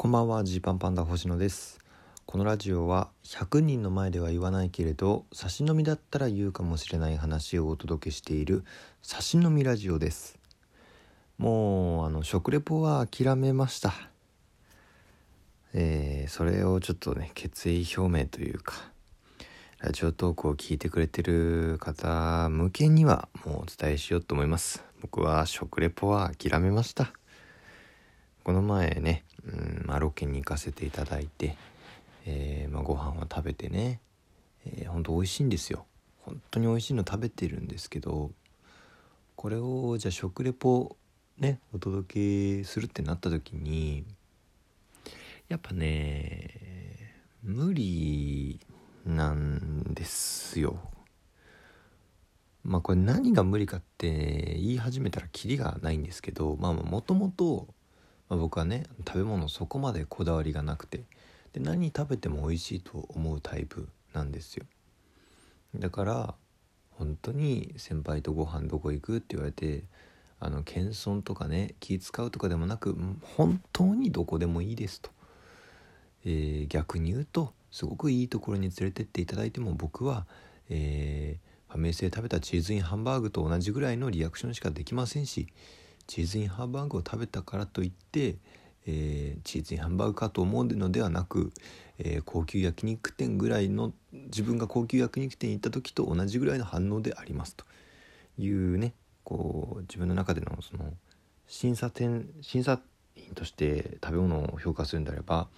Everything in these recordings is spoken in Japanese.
こんばんはジーパンパンダ星野です。このラジオは100人の前では言わないけれど差し飲みだったら言うかもしれない話をお届けしている差し飲みラジオです。もうあの食レポは諦めました。えー、それをちょっとね決意表明というかラジオトークを聞いてくれてる方向けにはもうお伝えしようと思います。僕は食レポは諦めました。この前ね、うんまあ、ロケに行かせていただいて、えーまあ、ご飯を食べてね、えー、ほんと美味しいんですよ。本当に美味しいの食べてるんですけどこれをじゃあ食レポねお届けするってなった時にやっぱね無理なんですよ。まあこれ何が無理かって言い始めたらキリがないんですけどまあもともとまあ、僕はね食べ物そこまでこだわりがなくてで何食べても美味しいと思うタイプなんですよ。だから本当に先輩とご飯どこ行くって言われてあの謙遜とかね気使うとかでもなく本当にどこでもいいですと、えー、逆に言うとすごくいいところに連れてっていただいても僕は、えー、ファミレスで食べたチーズインハンバーグと同じぐらいのリアクションしかできませんしチーズインハンバーグを食べたからといって、えー、チーズインハンバーグかと思うのではなく、えー、高級焼肉店ぐらいの自分が高級焼肉店に行った時と同じぐらいの反応でありますというねこう自分の中でのその審査点審査員として食べ物を評価するんであれば、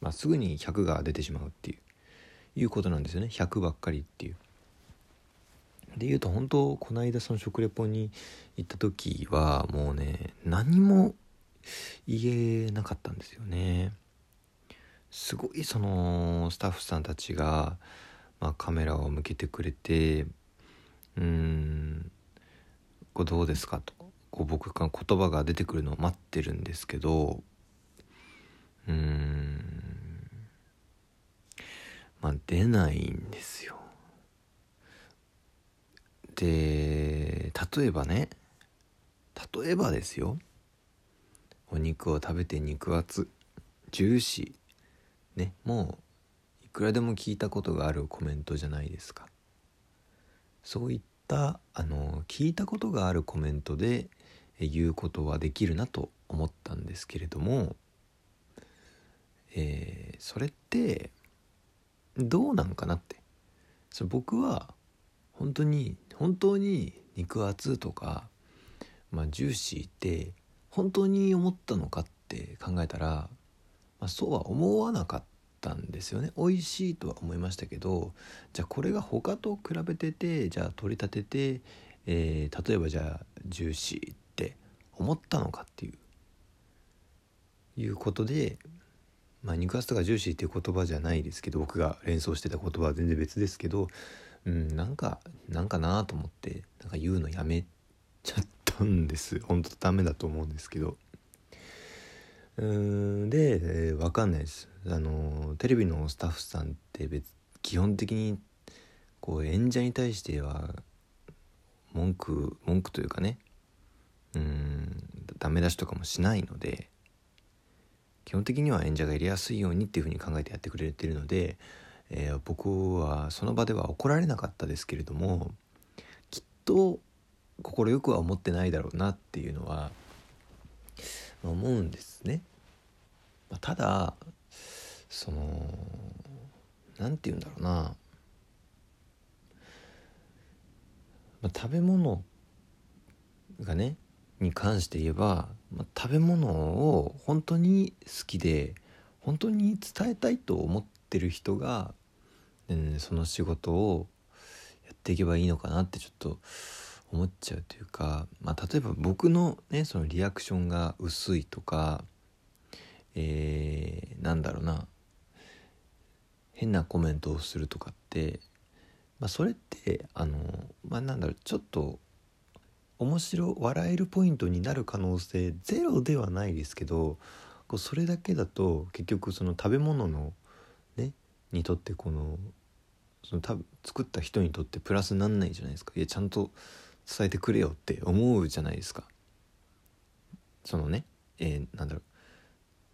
まあ、すぐに100が出てしまうっていういうことなんですよね100ばっかりっていう。で言うと本当この間その食レポに行った時はもうね何も言えなかったんですよね。すごいそのスタッフさんたちが、まあ、カメラを向けてくれてうんこどうですかとこう僕が言葉が出てくるのを待ってるんですけどうんまあ出ないんですよ。で例えばね例えばですよ。お肉を食べて肉厚ジューシー。ねもういくらでも聞いたことがあるコメントじゃないですか。そういったあの聞いたことがあるコメントで言うことはできるなと思ったんですけれども、えー、それってどうなんかなって。そ僕は本当に本当に肉厚とか、まあ、ジューシーって本当に思ったのかって考えたら、まあ、そうは思わなかったんですよね。美味しいとは思いましたけどじゃあこれが他と比べててじゃあ取り立てて、えー、例えばじゃあジューシーって思ったのかっていういうことでまあ肉厚とかジューシーっていう言葉じゃないですけど僕が連想してた言葉は全然別ですけどうんなんかなんかなと思ってなんか言うのやめちゃったんです。本当ダメだと思うんですけど。うんで、えー、分かんないです。あのテレビのスタッフさんって別基本的にこう演者に対しては文句文句というかね。うんダメ出しとかもしないので基本的には演者がやりやすいようにっていうふうに考えてやってくれてるのでえー、僕はその場では怒られなかったですけれどもきっと快くは思ってないだろうなっていうのは思うんですね。ただその何て言うんだろうな、まあ、食べ物がねに関して言えば、まあ、食べ物を本当に好きで本当に伝えたいと思ってる人がうん、その仕事をやっていけばいいのかなってちょっと思っちゃうというか、まあ、例えば僕のねそのリアクションが薄いとか、えー、なんだろうな変なコメントをするとかって、まあ、それってあの、まあ、なんだろうちょっと面白笑えるポイントになる可能性ゼロではないですけどこうそれだけだと結局その食べ物のねにとってこのその多分作った人にとってプラスになんないじゃないですか。いやちゃんと伝えてくれよって思うじゃないですか。そのね、えー、なんだろう。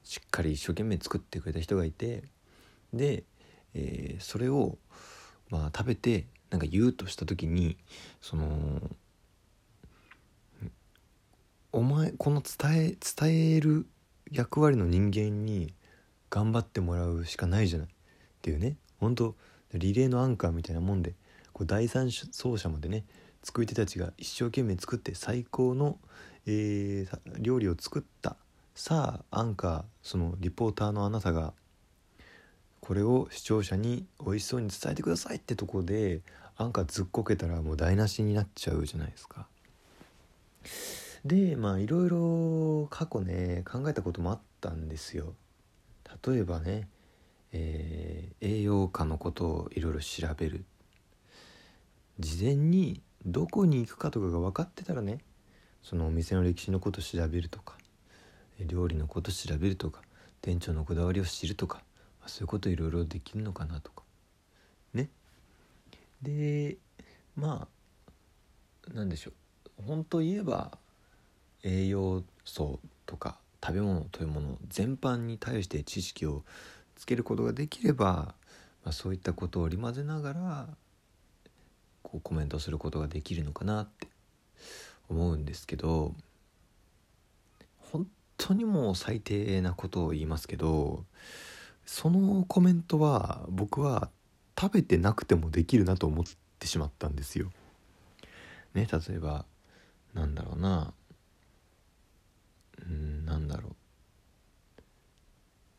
しっかり一生懸命作ってくれた人がいてで、えー、それをまあ食べてなんか言うとした時にそのお前この伝え伝える役割の人間に頑張ってもらうしかないじゃない。っていうね。本当リレーのアンカーみたいなもんでこう第三走者までね作り手たちが一生懸命作って最高の、えー、料理を作ったさあアンカーそのリポーターのあなたがこれを視聴者に美味しそうに伝えてくださいってとこでアンカーずっこけたらもう台無しになっちゃうじゃないですか。でまあいろいろ過去ね考えたこともあったんですよ。例えばね、えー、栄養価のことをいろいろ調べる。事前にどこに行くかとかが分かってたらねそのお店の歴史のこと調べるとか料理のこと調べるとか店長のこだわりを知るとかそういうこといろいろできるのかなとか。ね。でまあなんでしょう。本当言えば栄養素とか食べ物というもの全般に対して知識をつけることができれば、まあ、そういったことを織り交ぜながらこうコメントすることができるのかなって思うんですけど本当にもう最低なことを言いますけどそのコメントは僕は食べてなくてもできるなと思ってしまったんですよ。ね例えばなんだろうなうんなんだろう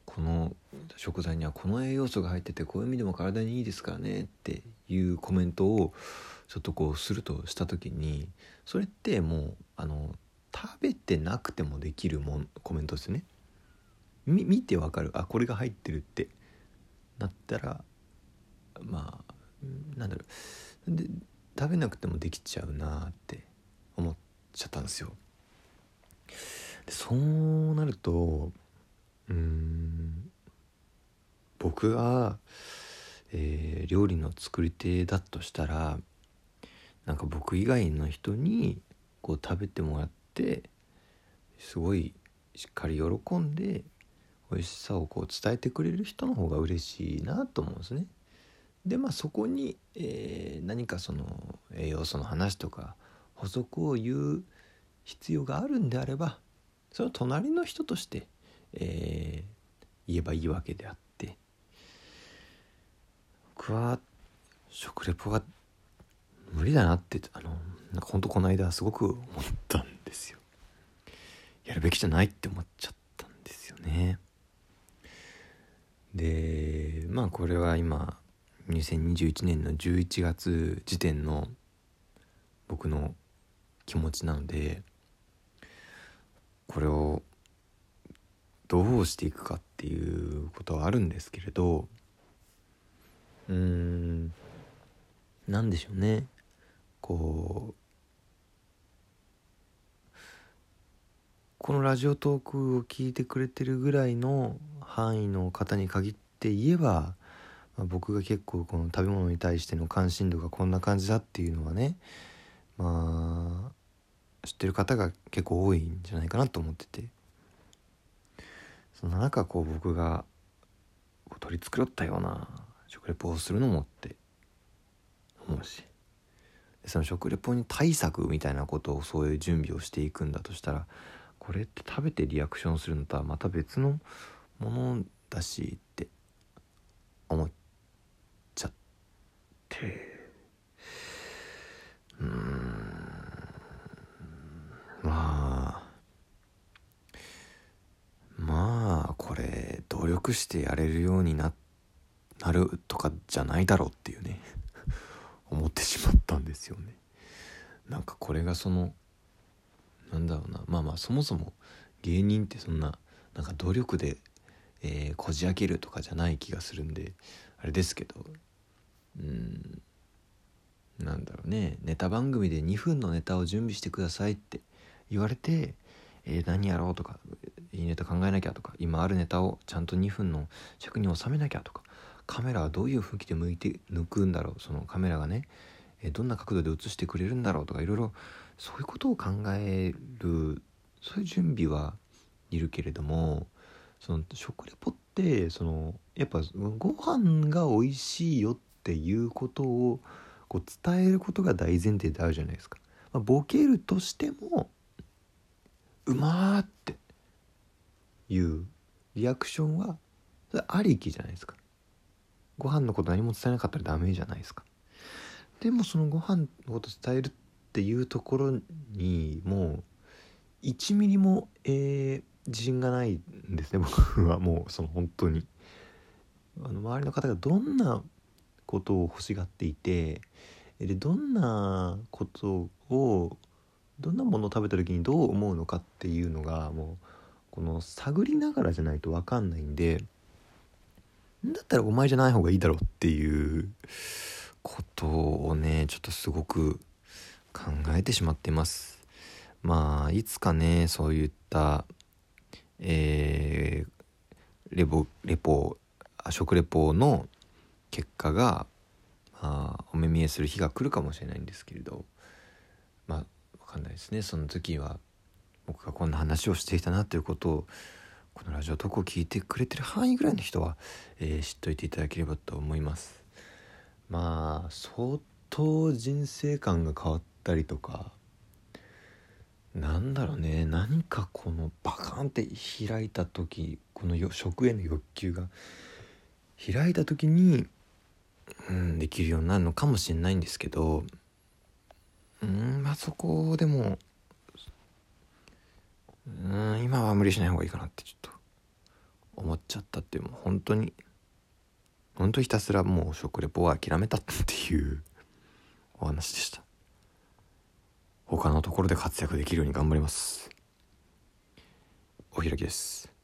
この食材にはこの栄養素が入っててこういう意味でも体にいいですからねっていうコメントをちょっとこうするとした時にそれってもうあの食べてなくてもできるもんコメントですね。見てわかるあこれが入ってるってなったらまあなんだろうで食べなくてもできちゃうなって思っちゃったんですよ。でそうなるとうん僕が、えー、料理の作り手だとしたらなんか僕以外の人にこう食べてもらってすごいしっかり喜んで美味しさをこう伝えてくれる人の方が嬉しいなと思うんですね。でまあそこに、えー、何かその栄養素の話とか補足を言う必要があるんであればその隣の人として、えー、言えばいいわけであって僕は食レポが無理だなってあのなんかほんとこの間すごく思ったんですよ。やるべきじゃないって思っちゃったんですよね。でまあこれは今2021年の11月時点の僕の気持ちなのでこれをどうしていくかっていうことはあるんですけれどうーん何でしょうね。こうこのラジオトークを聞いてくれてるぐらいの範囲の方に限って言えば、まあ、僕が結構この食べ物に対しての関心度がこんな感じだっていうのはねまあ知ってる方が結構多いんじゃないかなと思ってて。そんな中こう僕が取り繕ったような食レポをするのもって思うし。その食レポに対策みたいなことをそういう準備をしていくんだとしたらこれって食べてリアクションするのとはまた別のものだしって思っちゃって。うん。まあ。まあこれ努力してやれるようになってなるとかじゃないだろうっていうね。思ってしまったんですよね。なんかこれがそのなんだろうな。まあまあそもそも芸人ってそんななんか努力でえー、こじ開けるとかじゃない気がするんであれですけど。うん。なんだろうね。ネタ番組で2分のネタを準備してくださいって言われて、えー、何やろうとかいいネタ考えなきゃとか今あるネタをちゃんと2分の尺に収めなきゃとかカメラはどういう向きで向いて抜くんだろうそのカメラがね、どんな角度で映してくれるんだろうとかいろいろそういうことを考えるそういう準備はいるけれどもその食レポってそのやっぱご飯が美味しいよっていうことをこう伝えることが大前提であるじゃないですか。まあ、ボケるとしてもうまーっていうリアクションはありきじゃないですか。ご飯のこと何も伝えなかったらダメじゃないですか。でもそのご飯のこと伝えるっていうところにもう1ミリも、えー、自信がないんですね僕はもうその本当にあの周りの方がどんなことを欲しがっていてでどんなことをどんなものを食べた時にどう思うのかっていうのがもうこの探りながらじゃないと分かんないんでだったらお前じゃない方がいいだろうっていうことをねちょっとすごく考えてしまってます。まあいつかねそういったえー、レポレポ食レポの結果が、まあ、お目見えする日が来るかもしれないんですけれどまあ分かんないですね。その時は僕がこんな話をしていたなということをこのラジオトークを聞いてくれてる範囲ぐらいの人は、えー、知っといていただければと思います。まあ相当人生観が変わったりとかなんだろうね。何かこのバカンって開いた時この食への欲求が開いた時に、うん、できるようになるのかもしれないんですけどうんまあそこでもうん今は無理しない方がいいかなってちょっと思っちゃったっていうもう本当に。本当ひたすらもう食レポは諦めたっていうお話でした。他のところで活躍できるように頑張ります。お開きです。